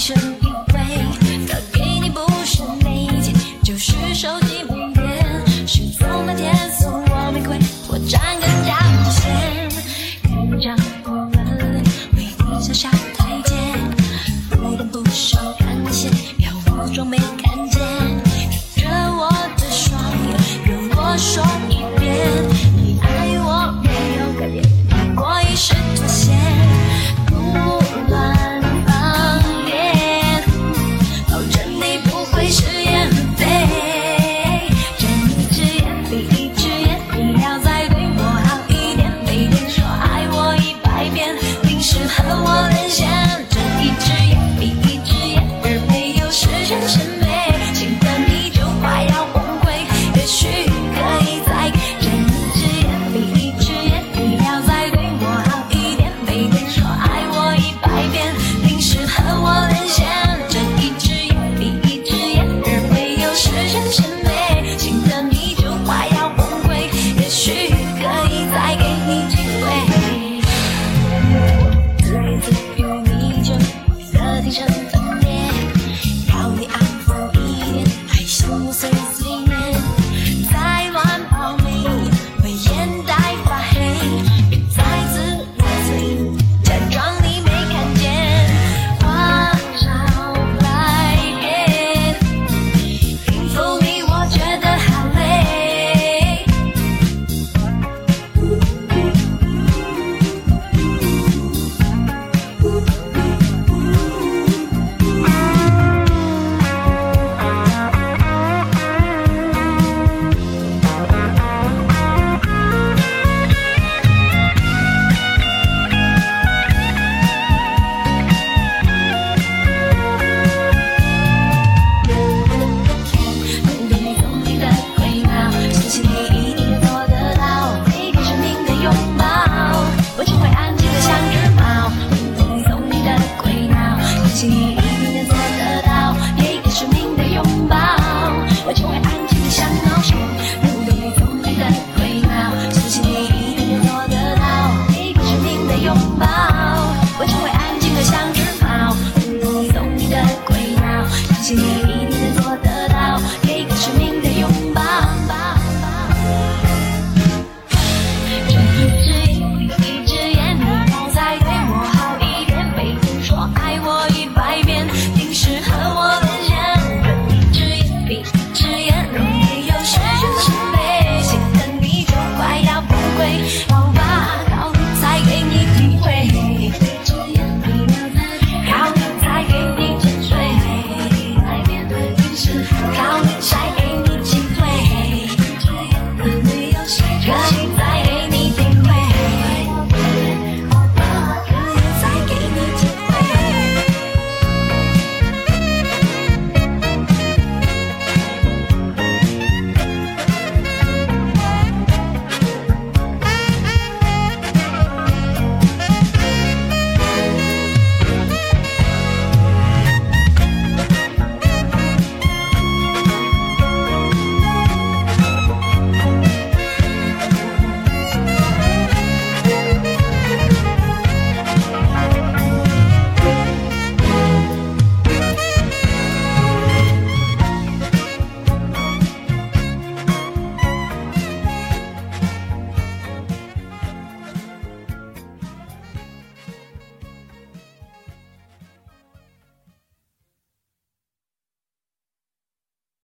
一生一回他给你不是每天就是手机没电失踪那天送我玫瑰我绽更加明看着我的为你卸下台阶不得不收敛了些表情没 Count